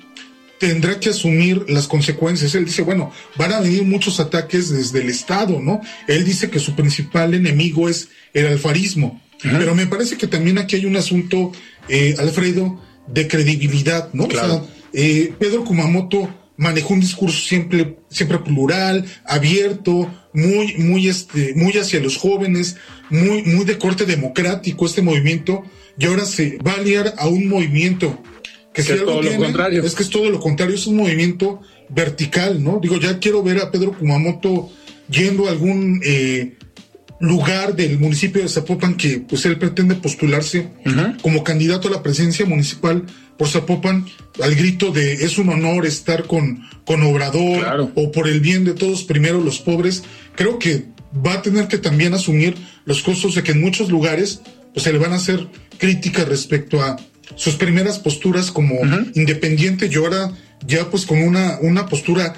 tendrá que asumir las consecuencias. Él dice, bueno, van a venir muchos ataques desde el Estado, ¿no? Él dice que su principal enemigo es el alfarismo. Pero me parece que también aquí hay un asunto, eh, Alfredo, de credibilidad, ¿no? O sea, eh, Pedro Kumamoto manejó un discurso siempre, siempre plural, abierto, muy, muy, este, muy hacia los jóvenes, muy, muy de corte democrático este movimiento, y ahora se va a aliar a un movimiento que, es todo lo contrario. Es que es todo lo contrario, es un movimiento vertical, ¿no? Digo, ya quiero ver a Pedro Kumamoto yendo a algún eh, lugar del municipio de Zapopan que pues él pretende postularse como candidato a la presidencia municipal por Zapopan al grito de es un honor estar con, con Obrador o por el bien de todos, primero los pobres, creo que va a tener que también asumir los costos de que en muchos lugares pues se le van a hacer críticas respecto a sus primeras posturas como independiente. Y ahora ya pues con una, una postura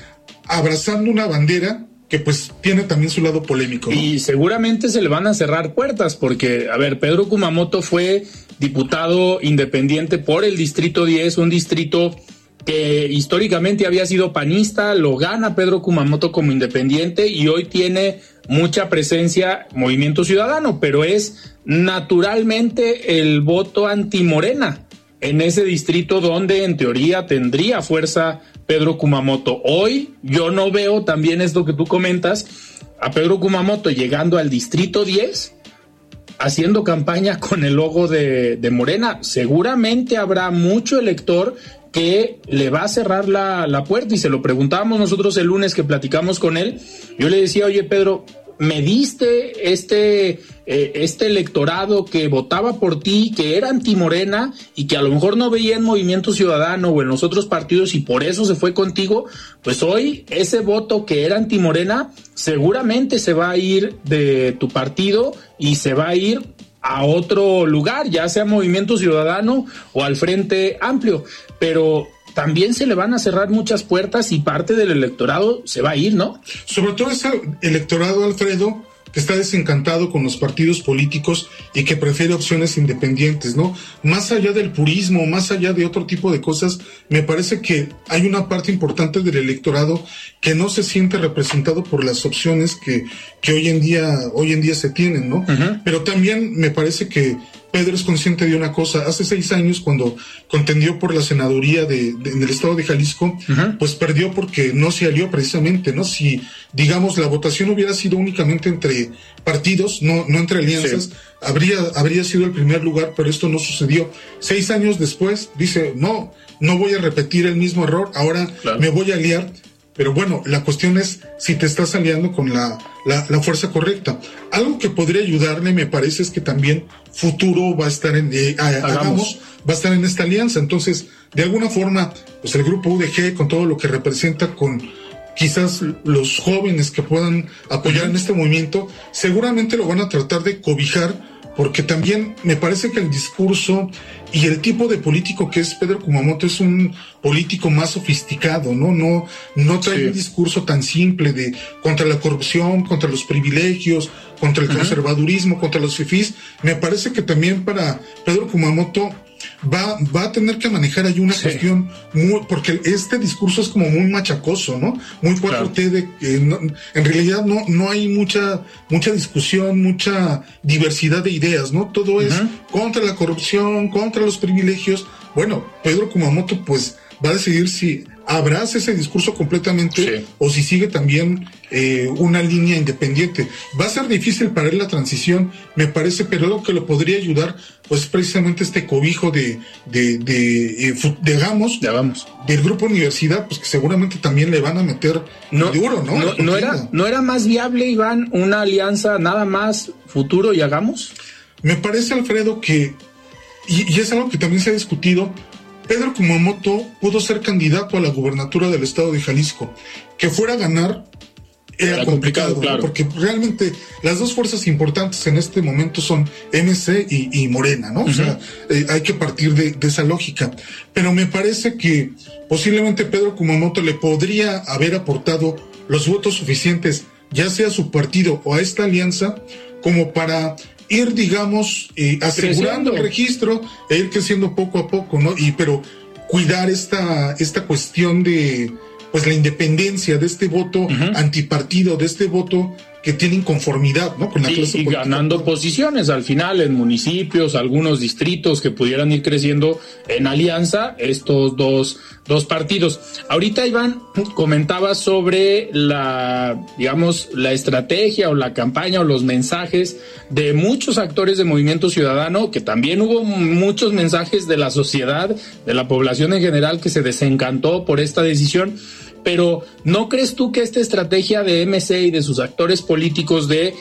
abrazando una bandera que pues tiene también su lado polémico. Y seguramente se le van a cerrar puertas porque, a ver, Pedro Kumamoto fue diputado independiente por el Distrito 10, un distrito que históricamente había sido panista, lo gana Pedro Kumamoto como independiente y hoy tiene mucha presencia Movimiento Ciudadano, pero es naturalmente el voto anti-Morena en ese distrito donde en teoría tendría fuerza Pedro Kumamoto. Hoy yo no veo también esto que tú comentas, a Pedro Kumamoto llegando al distrito 10 haciendo campaña con el logo de, de Morena. Seguramente habrá mucho elector que le va a cerrar la, la, puerta y se lo preguntábamos nosotros el lunes que platicamos con él. Yo le decía, oye Pedro, me diste este, eh, este electorado que votaba por ti, que era antimorena y que a lo mejor no veía en Movimiento Ciudadano o en los otros partidos y por eso se fue contigo, pues hoy ese voto que era antimorena seguramente se va a ir de tu partido y se va a ir a otro lugar, ya sea Movimiento Ciudadano o al Frente Amplio. Pero también se le van a cerrar muchas puertas y parte del electorado se va a ir, ¿no? Sobre todo ese electorado, Alfredo, que está desencantado con los partidos políticos y que prefiere opciones independientes, ¿no? Más allá del purismo, más allá de otro tipo de cosas, me parece que hay una parte importante del electorado que no se siente representado por las opciones que, que hoy en día, hoy en día se tienen, ¿no? Pero también me parece que Pedro es consciente de una cosa. Hace seis años, cuando contendió por la senaduría de, en el estado de Jalisco, pues perdió porque no se alió precisamente, ¿no? Si, digamos, la votación hubiera sido únicamente entre partidos, no, no entre alianzas, habría, habría sido el primer lugar, pero esto no sucedió. Seis años después, dice, no, no voy a repetir el mismo error, ahora me voy a aliar pero bueno, la cuestión es si te estás aliando con la, la, fuerza correcta. Algo que podría ayudarle, me parece, es que también futuro va a estar en, eh, hagamos. va a estar en esta alianza. Entonces, de alguna forma, pues el grupo UDG, con todo lo que representa, con quizás los jóvenes que puedan apoyar en este movimiento, seguramente lo van a tratar de cobijar porque también me parece que el discurso y el tipo de político que es Pedro Kumamoto es un político más sofisticado, ¿no? No, no trae un discurso tan simple de contra la corrupción, contra los privilegios, contra el conservadurismo, contra los fifís. Me parece que también para Pedro Kumamoto va, va a tener que manejar ahí una cuestión muy, porque este discurso es como muy machacoso, ¿no? Muy 4T de que en realidad no, no hay mucha, mucha discusión, mucha diversidad de ideas, ¿no? Todo es contra la corrupción, contra los privilegios. Bueno, Pedro Kumamoto pues va a decidir si abraza ese discurso completamente o si sigue también eh, una línea independiente. Va a ser difícil para él la transición, me parece, pero lo que lo podría ayudar, pues precisamente este cobijo de, de, de, eh, digamos, del grupo universidad, pues que seguramente también le van a meter no, duro, ¿no? No, no era, ¿No era más viable, Iván, una alianza nada más futuro y hagamos? Me parece, Alfredo, que, y, y es algo que también se ha discutido, Pedro Kumamoto pudo ser candidato a la gubernatura del estado de Jalisco. Que fuera a ganar era, complicado, porque realmente las dos fuerzas importantes en este momento son MC y, Morena, ¿no? O sea, eh, hay que partir de, esa lógica. Pero me parece que posiblemente Pedro Kumamoto le podría haber aportado los votos suficientes, ya sea a su partido o a esta alianza, como para ir, digamos, eh, asegurando el registro e ir creciendo poco a poco, ¿no? Y pero cuidar esta, esta cuestión de pues la independencia de este voto antipartido, de este voto que tiene inconformidad ¿no? con la clase y, ganando posiciones al final en municipios, algunos distritos que pudieran ir creciendo en alianza estos dos, dos partidos. Ahorita Iván comentaba sobre la, digamos, la estrategia o la campaña o los mensajes de muchos actores de Movimiento Ciudadano, que también hubo muchos mensajes de la sociedad, de la población en general que se desencantó por esta decisión pero ¿no crees tú que esta estrategia de MC y de sus actores políticos de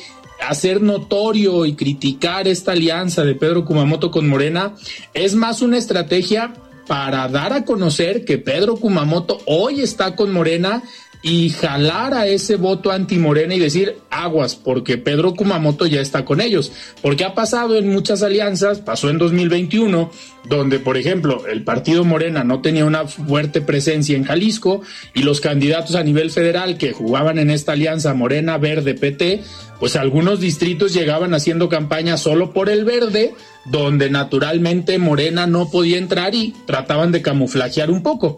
hacer notorio y criticar esta alianza de Pedro Kumamoto con Morena es más una estrategia para dar a conocer que Pedro Kumamoto hoy está con Morena y jalar a ese voto anti-Morena y decir aguas, porque Pedro Kumamoto ya está con ellos. Porque ha pasado en muchas alianzas, pasó en 2021, donde, por ejemplo, el partido Morena no tenía una fuerte presencia en Jalisco y los candidatos a nivel federal que jugaban en esta alianza Morena, Verde, PT, pues algunos distritos llegaban haciendo campaña solo por el verde, donde naturalmente Morena no podía entrar y trataban de camuflajear un poco.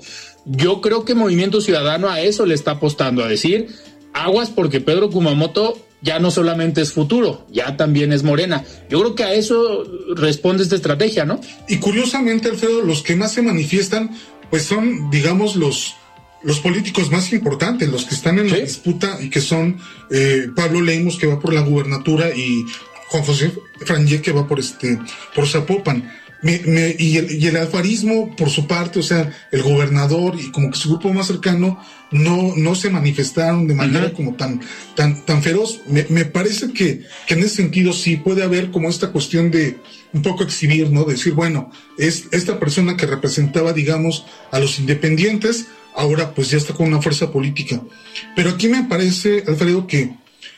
Yo creo que Movimiento Ciudadano a eso le está apostando, a decir, aguas porque Pedro Kumamoto ya no solamente es futuro, ya también es morena. Yo creo que a eso responde esta estrategia, ¿no? Y curiosamente, Alfredo, los que más se manifiestan, pues son, digamos, los, los políticos más importantes, los que están en la disputa y que son eh, Pablo Lemus, que va por la gubernatura, y Juan José Franje, que va por este, por Zapopan y, el, y, el, alfarismo, por su parte, o sea, el gobernador y como que su grupo más cercano no, no se manifestaron de manera como tan, tan, tan feroz. Me, me parece que, que, en ese sentido sí puede haber como esta cuestión de un poco exhibir, ¿no? Decir, bueno, es esta persona que representaba, digamos, a los independientes, ahora pues ya está con una fuerza política. Pero aquí me parece, Alfredo, que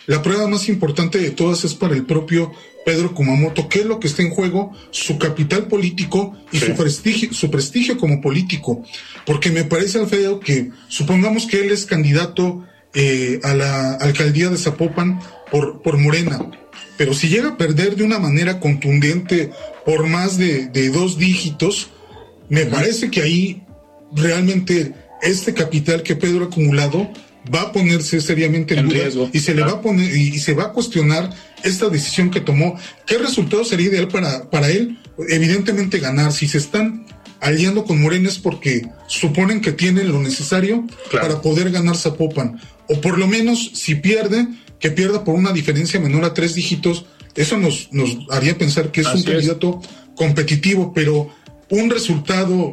la prueba más importante de todas es para el propio Pedro Kumamoto, qué es lo que está en juego, su capital político y su prestigio, su prestigio como político. Porque me parece, Alfredo, que supongamos que él es candidato eh, a la alcaldía de Zapopan por, por Morena. Pero si llega a perder de una manera contundente por más de, dos dígitos, me parece que ahí realmente este capital que Pedro ha acumulado va a ponerse seriamente en, riesgo y se le va a poner y, se va a cuestionar esta decisión que tomó. ¿Qué resultado sería ideal para, para él? Evidentemente ganar. Si se están aliando con Morena es porque suponen que tienen lo necesario para poder ganar Zapopan. O por lo menos, si pierde, que pierda por una diferencia menor a tres dígitos. Eso nos, nos haría pensar que es un candidato competitivo, pero un resultado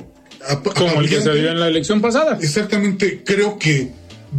como el que se dio en la elección pasada. Exactamente, creo que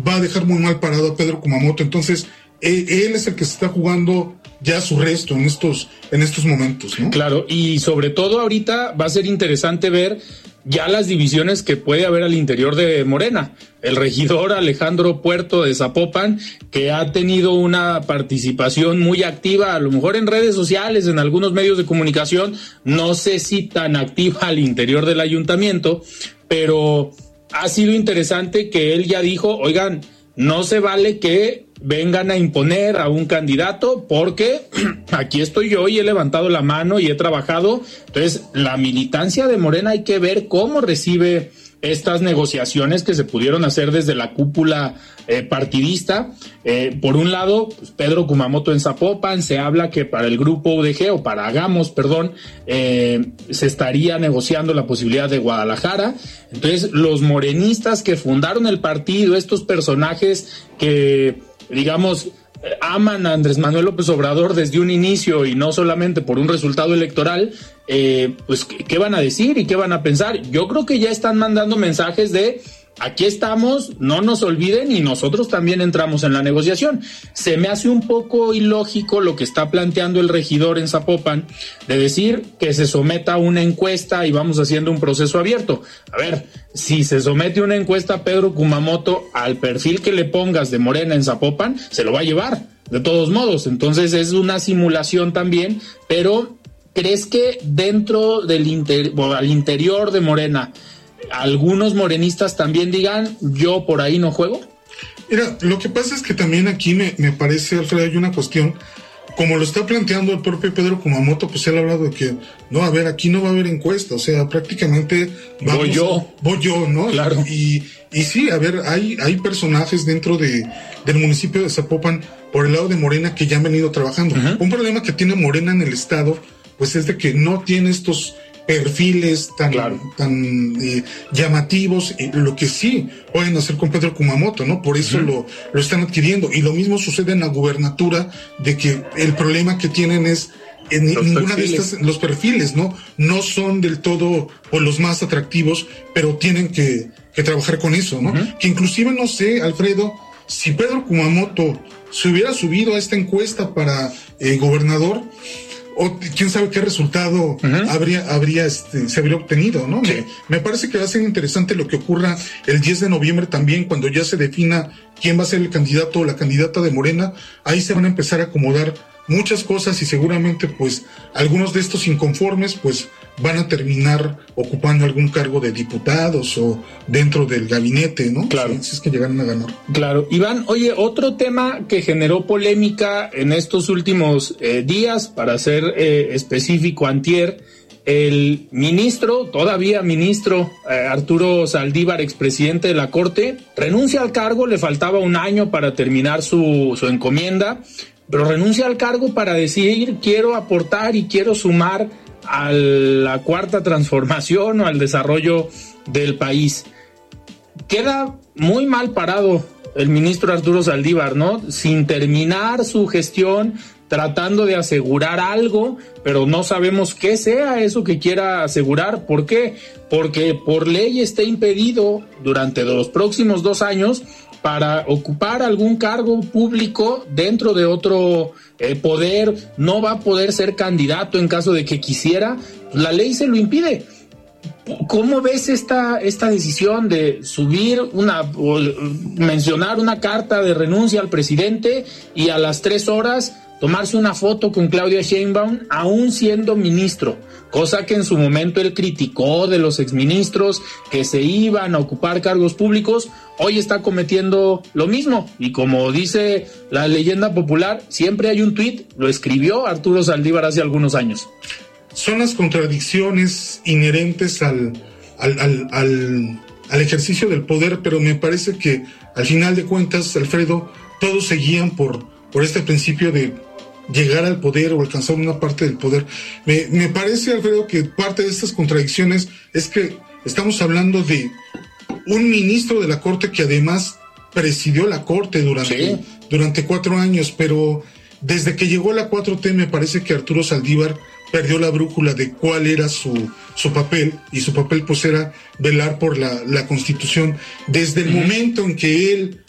va a dejar muy mal parado a Pedro Kumamoto. Entonces, e, él, es el que se está jugando ya su resto en estos, en estos momentos. Claro, y sobre todo ahorita va a ser interesante ver ya las divisiones que puede haber al interior de Morena. El regidor Alejandro Puerto de Zapopan, que ha tenido una participación muy activa, a lo mejor en redes sociales, en algunos medios de comunicación, no sé si tan activa al interior del ayuntamiento, pero ha sido interesante que él ya dijo, oigan, no se vale que vengan a imponer a un candidato porque aquí estoy yo y he levantado la mano y he trabajado. Entonces, la militancia de Morena hay que ver cómo recibe estas negociaciones que se pudieron hacer desde la cúpula eh, partidista. Eh, por un lado, pues, Pedro Kumamoto en Zapopan, se habla que para el grupo UDG o para Hagamos, perdón, eh, se estaría negociando la posibilidad de Guadalajara. Entonces, los morenistas que fundaron el partido, estos personajes que digamos, aman a Andrés Manuel López Obrador desde un inicio y no solamente por un resultado electoral, eh, pues ¿qué van a decir y qué van a pensar? Yo creo que ya están mandando mensajes de aquí estamos, no nos olviden y nosotros también entramos en la negociación. Se me hace un poco ilógico lo que está planteando el regidor en Zapopan de decir que se someta a una encuesta y vamos haciendo un proceso abierto. A ver, si se somete una encuesta a Pedro Kumamoto al perfil que le pongas de Morena en Zapopan, se lo va a llevar. De todos modos, entonces es una simulación también, pero ¿crees que dentro del al interior de Morena algunos morenistas también digan, yo por ahí no juego? Mira, lo que pasa es que también aquí me, me parece, Alfredo, hay una cuestión, como lo está planteando el propio Pedro Kumamoto, pues él ha hablado de que, no, a ver, aquí no va a haber encuesta, o sea, prácticamente... voy yo. voy yo, ¿no? Claro. Y, y sí, a ver, hay, hay personajes dentro de, del municipio de Zapopan, por el lado de Morena, que ya han venido trabajando. Un problema que tiene Morena en el estado, pues es de que no tiene estos perfiles tan, tan eh, llamativos, lo que sí pueden hacer con Pedro Kumamoto, ¿no? Por eso lo, lo están adquiriendo. Y lo mismo sucede en la gubernatura, de que el problema que tienen es en los ninguna perfiles. de estas, los perfiles, ¿no? No son del todo o los más atractivos, pero tienen que, que trabajar con eso, ¿no? Que inclusive no sé, Alfredo, si Pedro Kumamoto se hubiera subido a esta encuesta para eh, gobernador, o quién sabe qué resultado habría, habría este, se habría obtenido, ¿no? Me, me, parece que va a ser interesante lo que ocurra el 10 de noviembre también, cuando ya se defina quién va a ser el candidato o la candidata de Morena, ahí se van a empezar a acomodar muchas cosas y seguramente pues algunos de estos inconformes pues van a terminar ocupando algún cargo de diputados o dentro del gabinete, ¿no? Claro. Si, es que llegaron a ganar. Claro. Iván, oye, otro tema que generó polémica en estos últimos eh, días, para ser eh, específico, antier, el ministro, todavía ministro eh, Arturo Saldívar, expresidente de la Corte, renuncia al cargo, le faltaba un año para terminar su, su encomienda pero renuncia al cargo para decir quiero aportar y quiero sumar a la cuarta transformación o al desarrollo del país. Queda muy mal parado el ministro Arturo Saldívar, ¿no? Sin terminar su gestión, tratando de asegurar algo, pero no sabemos qué sea eso que quiera asegurar. ¿Por qué? Porque por ley está impedido durante los próximos dos años para ocupar algún cargo público dentro de otro eh, poder, no va a poder ser candidato en caso de que quisiera, la ley se lo impide. ¿Cómo ves esta, esta decisión de subir una, mencionar una carta de renuncia al presidente y a las tres horas tomarse una foto con Claudia Sheinbaum, aún siendo ministro, cosa que en su momento él criticó de los exministros que se iban a ocupar cargos públicos, hoy está cometiendo lo mismo. Y como dice la leyenda popular, siempre hay un tuit, lo escribió Arturo Saldívar hace algunos años. Son las contradicciones inherentes al, al, al, al, ejercicio del poder, pero me parece que al final de cuentas, Alfredo, todos seguían por, por este principio de llegar al poder o alcanzar una parte del poder. Me, me, parece, Alfredo, que parte de estas contradicciones es que estamos hablando de un ministro de la Corte que además presidió la Corte durante, sí. durante cuatro años, pero desde que llegó la 4T me parece que Arturo Saldívar perdió la brújula de cuál era su, su papel y su papel pues era velar por la, la constitución. Desde el uh -huh. momento en que él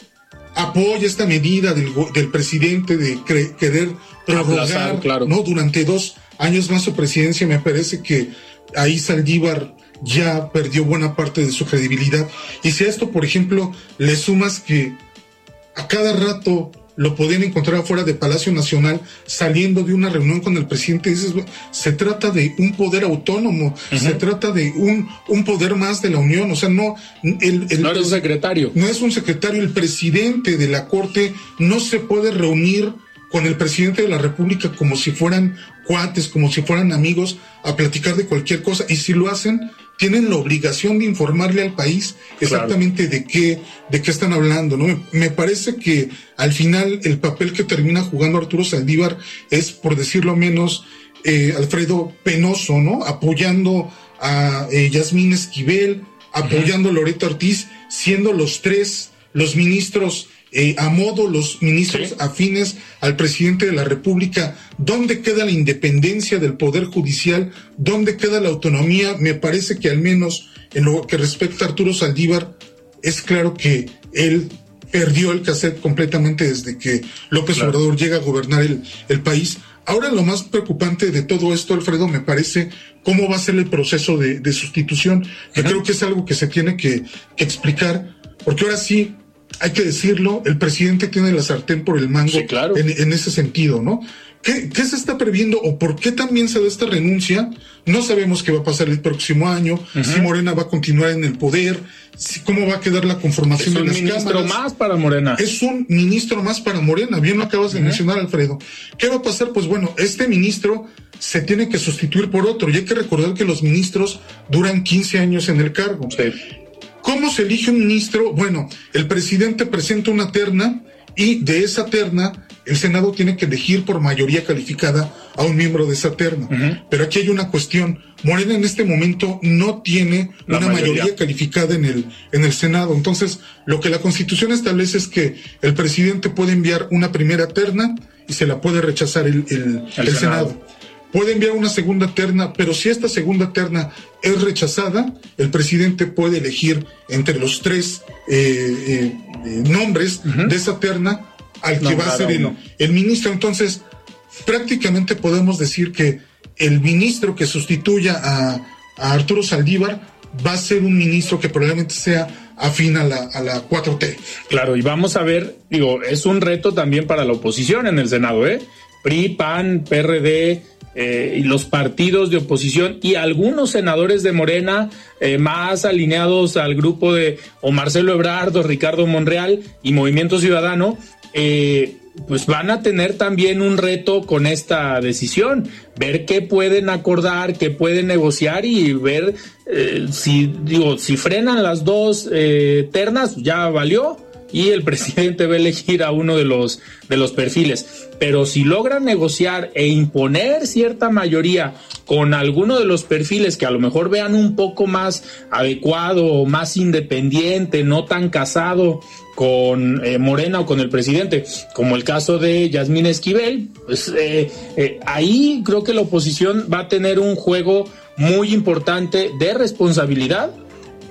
apoya esta medida del, del presidente de querer prorrogar claro. ¿no? durante dos años más su presidencia, me parece que ahí Saldívar ya perdió buena parte de su credibilidad. Y si a esto, por ejemplo, le sumas que a cada rato lo podían encontrar afuera de Palacio Nacional saliendo de una reunión con el presidente. Dices, se trata de un poder autónomo, se trata de un, un poder más de la Unión. O sea, no. El, no es un secretario. No es un secretario. El presidente de la Corte no se puede reunir con el presidente de la República como si fueran cuates, como si fueran amigos, a platicar de cualquier cosa. Y si lo hacen, tienen la obligación de informarle al país exactamente de qué, de qué están hablando, ¿no? Me, parece que al final el papel que termina jugando Arturo Saldívar es, por decirlo menos, eh, Alfredo Penoso, ¿no? Apoyando a eh, Yasmín Esquivel, apoyando a Loreto Ortiz, siendo los tres los ministros eh, a modo los ministros afines al presidente de la República, ¿dónde queda la independencia del Poder Judicial? ¿Dónde queda la autonomía? Me parece que al menos en lo que respecta a Arturo Saldívar, es claro que él perdió el cassette completamente desde que López Obrador llega a gobernar el, el país. Ahora lo más preocupante de todo esto, Alfredo, me parece cómo va a ser el proceso de, sustitución, que creo que es algo que se tiene que, que explicar, porque ahora sí, hay que decirlo, el presidente tiene la sartén por el mango en, ese sentido, ¿no? ¿Qué, se está previendo o por qué también se da esta renuncia? No sabemos qué va a pasar el próximo año, si Morena va a continuar en el poder, si, cómo va a quedar la conformación de las cámaras. Es un ministro más para Morena. Es un ministro más para Morena, bien lo acabas de mencionar, Alfredo. ¿Qué va a pasar? Pues bueno, este ministro se tiene que sustituir por otro y hay que recordar que los ministros duran 15 años en el cargo. Sí. ¿Cómo se elige un ministro? Bueno, el presidente presenta una terna y de esa terna el Senado tiene que elegir por mayoría calificada a un miembro de esa terna. Pero aquí hay una cuestión. Morena en este momento no tiene una mayoría. calificada en el, en el Senado. Entonces, lo que la Constitución establece es que el presidente puede enviar una primera terna y se la puede rechazar el, Senado puede enviar una segunda terna, pero si esta segunda terna es rechazada, el presidente puede elegir entre los tres eh, eh, nombres de esa terna al que va a ser el, ministro. Entonces, prácticamente podemos decir que el ministro que sustituya a, Arturo Saldívar va a ser un ministro que probablemente sea afín a la, a la 4T. Claro, y vamos a ver, digo, es un reto también para la oposición en el Senado, ¿eh? PRI, PAN, PRD, eh, y los partidos de oposición y algunos senadores de Morena eh, más alineados al grupo de o Marcelo Ebrard o Ricardo Monreal y Movimiento Ciudadano, eh, pues van a tener también un reto con esta decisión, ver qué pueden acordar, qué pueden negociar y ver si digo si frenan las dos ternas ya valió y el presidente va a elegir a uno de los, de los perfiles. Pero si logran negociar e imponer cierta mayoría con alguno de los perfiles que a lo mejor vean un poco más adecuado, más independiente, no tan casado con eh, Morena o con el presidente, como el caso de Yasmín Esquivel, pues eh, eh, ahí creo que la oposición va a tener un juego muy importante de responsabilidad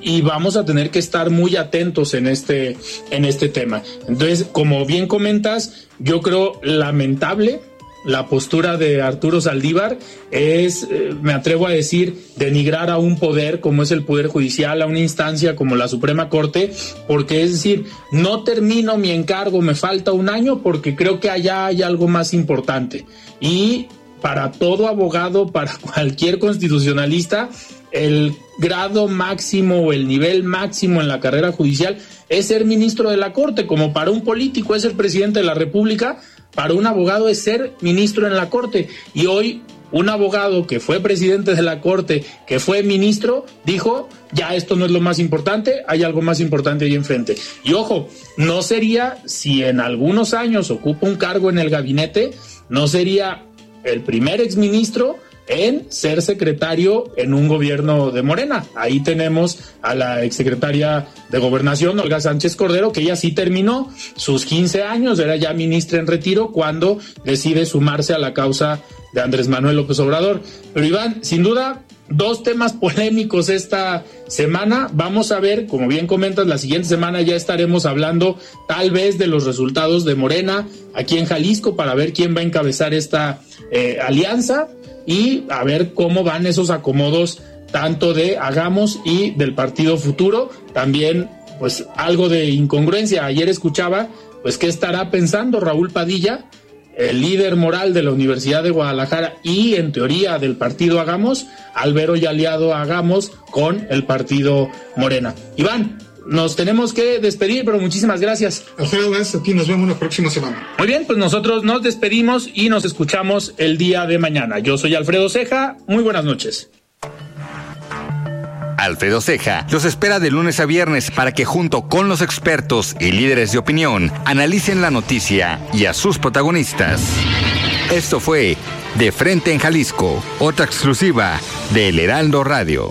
y vamos a tener que estar muy atentos en este, en este tema. Entonces, como bien comentas, yo creo lamentable la postura de Arturo Saldívar es, eh, me atrevo a decir, denigrar a un poder como es el Poder Judicial, a una instancia como la Suprema Corte, porque es decir, no termino mi encargo, me falta un año porque creo que allá hay algo más importante. Y para todo abogado, para cualquier constitucionalista, el grado máximo o el nivel máximo en la carrera judicial es ser ministro de la Corte, como para un político es el presidente de la República, para un abogado es ser ministro en la Corte. Y hoy un abogado que fue presidente de la Corte, que fue ministro, dijo, ya esto no es lo más importante, hay algo más importante ahí enfrente. Y ojo, no sería, si en algunos años ocupa un cargo en el gabinete, no sería el primer exministro en ser secretario en un gobierno de Morena. Ahí tenemos a la exsecretaria de Gobernación, Olga Sánchez Cordero, que ella sí terminó sus 15 años, era ya ministra en retiro cuando decide sumarse a la causa de Andrés Manuel López Obrador. Pero Iván, sin duda, dos temas polémicos esta semana. Vamos a ver, como bien comentas, la siguiente semana ya estaremos hablando tal vez de los resultados de Morena aquí en Jalisco para ver quién va a encabezar esta eh, alianza y a ver cómo van esos acomodos tanto de Hagamos y del Partido Futuro. También, pues algo de incongruencia. Ayer escuchaba, pues, ¿qué estará pensando Raúl Padilla? el líder moral de la Universidad de Guadalajara y en teoría del partido Hagamos, al ver hoy aliado Hagamos con el partido Morena. Iván, nos tenemos que despedir, pero muchísimas gracias. Alfredo, gracias a ti, nos vemos la próxima semana. Muy bien, pues nosotros nos despedimos y nos escuchamos el día de mañana. Yo soy Alfredo Ceja, muy buenas noches. Alfredo Ceja los espera de lunes a viernes para que junto con los expertos y líderes de opinión analicen la noticia y a sus protagonistas. Esto fue De Frente en Jalisco, otra exclusiva de El Heraldo Radio.